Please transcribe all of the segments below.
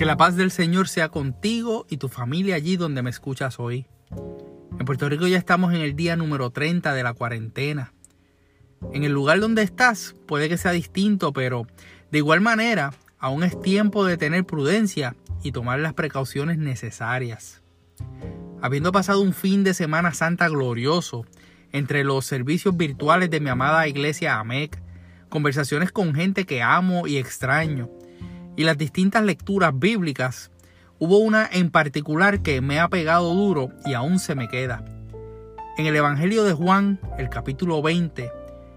Que la paz del Señor sea contigo y tu familia allí donde me escuchas hoy. En Puerto Rico ya estamos en el día número 30 de la cuarentena. En el lugar donde estás puede que sea distinto, pero de igual manera aún es tiempo de tener prudencia y tomar las precauciones necesarias. Habiendo pasado un fin de Semana Santa glorioso entre los servicios virtuales de mi amada iglesia AMEC, conversaciones con gente que amo y extraño, y las distintas lecturas bíblicas, hubo una en particular que me ha pegado duro y aún se me queda. En el Evangelio de Juan, el capítulo 20,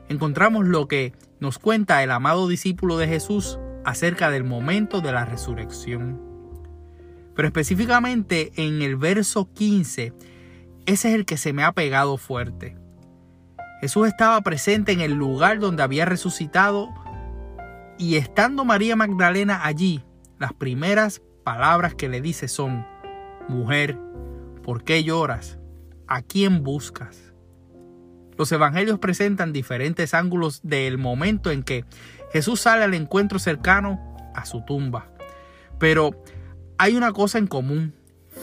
encontramos lo que nos cuenta el amado discípulo de Jesús acerca del momento de la resurrección. Pero específicamente en el verso 15, ese es el que se me ha pegado fuerte. Jesús estaba presente en el lugar donde había resucitado y estando María Magdalena allí, las primeras palabras que le dice son, Mujer, ¿por qué lloras? ¿A quién buscas? Los evangelios presentan diferentes ángulos del momento en que Jesús sale al encuentro cercano a su tumba. Pero hay una cosa en común.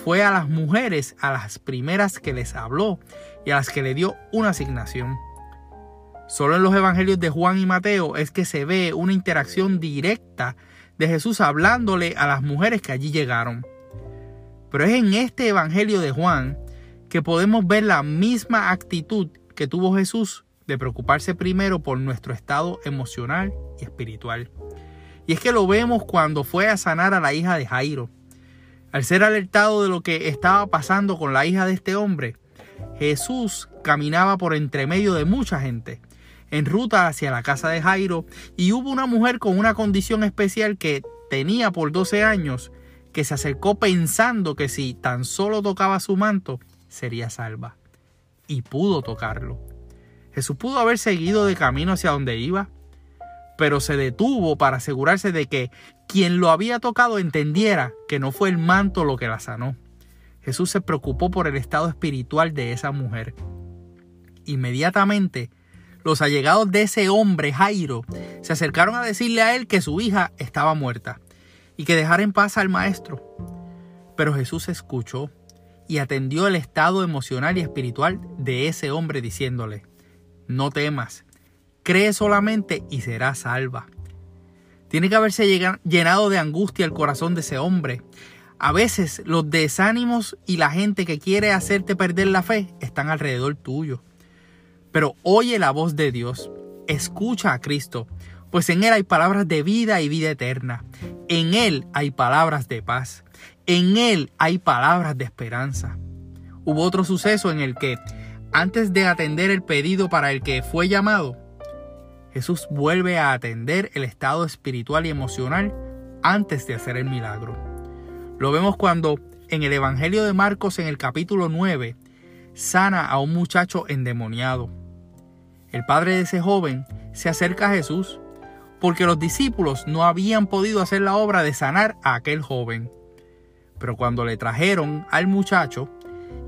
Fue a las mujeres a las primeras que les habló y a las que le dio una asignación. Solo en los evangelios de Juan y Mateo es que se ve una interacción directa de Jesús hablándole a las mujeres que allí llegaron. Pero es en este evangelio de Juan que podemos ver la misma actitud que tuvo Jesús de preocuparse primero por nuestro estado emocional y espiritual. Y es que lo vemos cuando fue a sanar a la hija de Jairo. Al ser alertado de lo que estaba pasando con la hija de este hombre, Jesús caminaba por entre medio de mucha gente en ruta hacia la casa de Jairo y hubo una mujer con una condición especial que tenía por 12 años que se acercó pensando que si tan solo tocaba su manto sería salva. Y pudo tocarlo. Jesús pudo haber seguido de camino hacia donde iba, pero se detuvo para asegurarse de que quien lo había tocado entendiera que no fue el manto lo que la sanó. Jesús se preocupó por el estado espiritual de esa mujer. Inmediatamente los allegados de ese hombre, Jairo, se acercaron a decirle a él que su hija estaba muerta y que dejara en paz al maestro. Pero Jesús escuchó y atendió el estado emocional y espiritual de ese hombre diciéndole, no temas, cree solamente y serás salva. Tiene que haberse llenado de angustia el corazón de ese hombre. A veces los desánimos y la gente que quiere hacerte perder la fe están alrededor tuyo. Pero oye la voz de Dios, escucha a Cristo, pues en Él hay palabras de vida y vida eterna. En Él hay palabras de paz. En Él hay palabras de esperanza. Hubo otro suceso en el que, antes de atender el pedido para el que fue llamado, Jesús vuelve a atender el estado espiritual y emocional antes de hacer el milagro. Lo vemos cuando en el Evangelio de Marcos en el capítulo 9 sana a un muchacho endemoniado. El padre de ese joven se acerca a Jesús porque los discípulos no habían podido hacer la obra de sanar a aquel joven. Pero cuando le trajeron al muchacho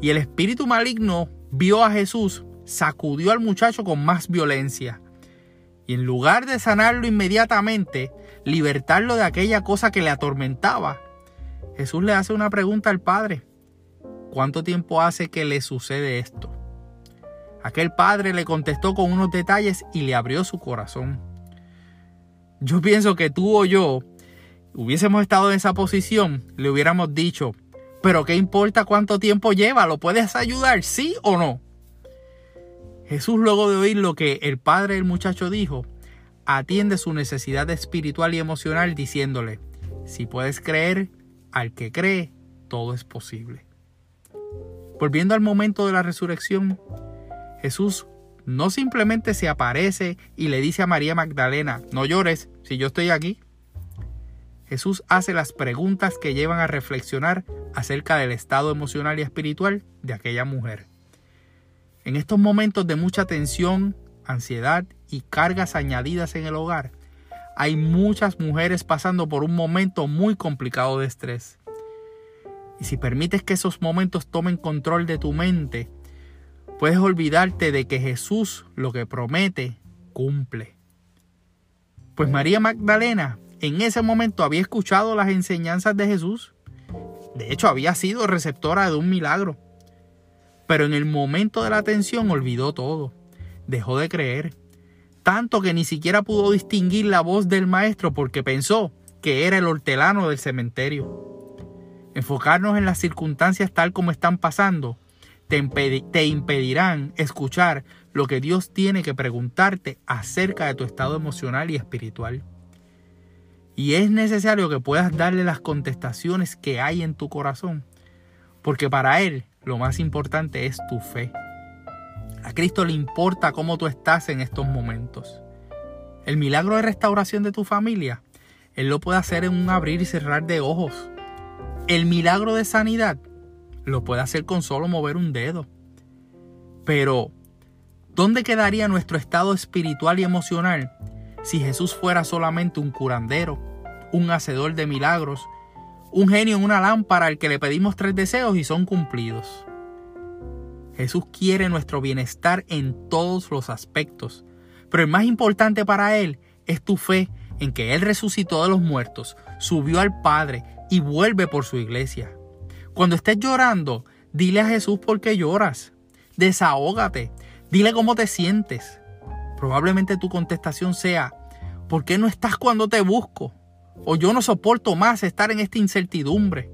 y el espíritu maligno vio a Jesús, sacudió al muchacho con más violencia. Y en lugar de sanarlo inmediatamente, libertarlo de aquella cosa que le atormentaba, Jesús le hace una pregunta al Padre. ¿Cuánto tiempo hace que le sucede esto? Aquel padre le contestó con unos detalles y le abrió su corazón. Yo pienso que tú o yo hubiésemos estado en esa posición, le hubiéramos dicho, pero ¿qué importa cuánto tiempo lleva? ¿Lo puedes ayudar? ¿Sí o no? Jesús luego de oír lo que el padre del muchacho dijo, atiende su necesidad espiritual y emocional diciéndole, si puedes creer, al que cree, todo es posible. Volviendo al momento de la resurrección, Jesús no simplemente se aparece y le dice a María Magdalena, no llores si yo estoy aquí. Jesús hace las preguntas que llevan a reflexionar acerca del estado emocional y espiritual de aquella mujer. En estos momentos de mucha tensión, ansiedad y cargas añadidas en el hogar, hay muchas mujeres pasando por un momento muy complicado de estrés. Y si permites que esos momentos tomen control de tu mente, puedes olvidarte de que Jesús lo que promete cumple. Pues María Magdalena en ese momento había escuchado las enseñanzas de Jesús. De hecho, había sido receptora de un milagro. Pero en el momento de la atención olvidó todo. Dejó de creer. Tanto que ni siquiera pudo distinguir la voz del maestro porque pensó que era el hortelano del cementerio. Enfocarnos en las circunstancias tal como están pasando te, impedirán escuchar lo que Dios tiene que preguntarte acerca de tu estado emocional y espiritual. Y es necesario que puedas darle las contestaciones que hay en tu corazón, porque para Él lo más importante es tu fe. A Cristo le importa cómo tú estás en estos momentos. El milagro de restauración de tu familia, Él lo puede hacer en un abrir y cerrar de ojos. El milagro de sanidad, lo puede hacer con solo mover un dedo. Pero, ¿dónde quedaría nuestro estado espiritual y emocional si Jesús fuera solamente un curandero, un hacedor de milagros, un genio en una lámpara al que le pedimos tres deseos y son cumplidos? Jesús quiere nuestro bienestar en todos los aspectos, pero el más importante para Él es tu fe en que Él resucitó de los muertos, subió al Padre y vuelve por su iglesia. Cuando estés llorando, dile a Jesús por qué lloras. Desahógate. Dile cómo te sientes. Probablemente tu contestación sea, ¿por qué no estás cuando te busco? O yo no soporto más estar en esta incertidumbre.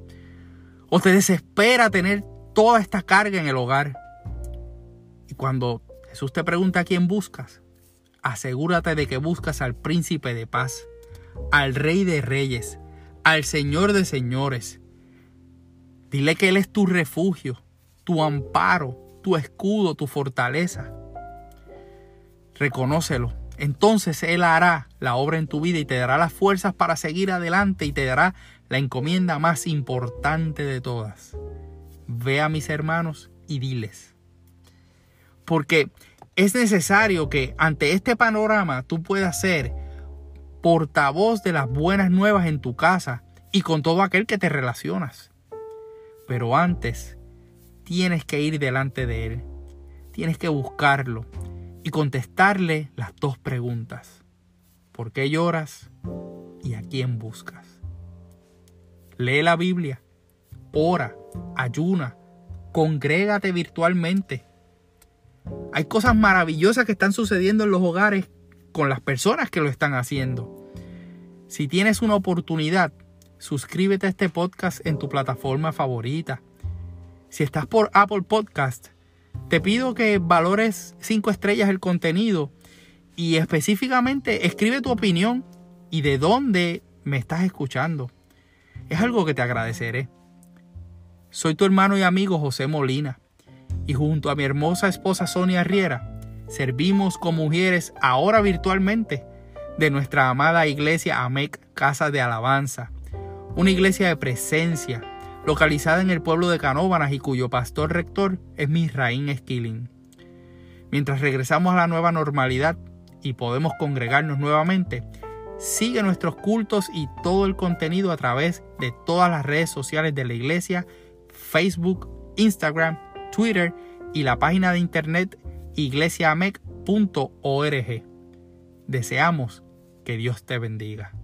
O te desespera tener toda esta carga en el hogar. Y cuando Jesús te pregunta a quién buscas, asegúrate de que buscas al príncipe de paz, al rey de reyes, al señor de señores, Dile que Él es tu refugio, tu amparo, tu escudo, tu fortaleza. Reconócelo. Entonces Él hará la obra en tu vida y te dará las fuerzas para seguir adelante y te dará la encomienda más importante de todas. Ve a mis hermanos y diles. Porque es necesario que ante este panorama tú puedas ser portavoz de las buenas nuevas en tu casa y con todo aquel que te relacionas. Pero antes tienes que ir delante de Él. Tienes que buscarlo y contestarle las dos preguntas. ¿Por qué lloras y a quién buscas? Lee la Biblia, ora, ayuna, congrégate virtualmente. Hay cosas maravillosas que están sucediendo en los hogares con las personas que lo están haciendo. Si tienes una oportunidad, suscríbete a este podcast en tu plataforma favorita. Si estás por Apple Podcast, te pido que valores 5 estrellas el contenido y específicamente escribe tu opinión y de dónde me estás escuchando. Es algo que te agradeceré. Soy tu hermano y amigo José Molina y junto a mi hermosa esposa Sonia Riera servimos como mujeres ahora virtualmente de nuestra amada iglesia AMEC Casa de Alabanza una iglesia de presencia, localizada en el pueblo de Canóbanas y cuyo pastor rector es Misraín Esquilín. Mientras regresamos a la nueva normalidad y podemos congregarnos nuevamente, sigue nuestros cultos y todo el contenido a través de todas las redes sociales de la iglesia, Facebook, Instagram, Twitter y la página de internet iglesiamec.org. Deseamos que Dios te bendiga.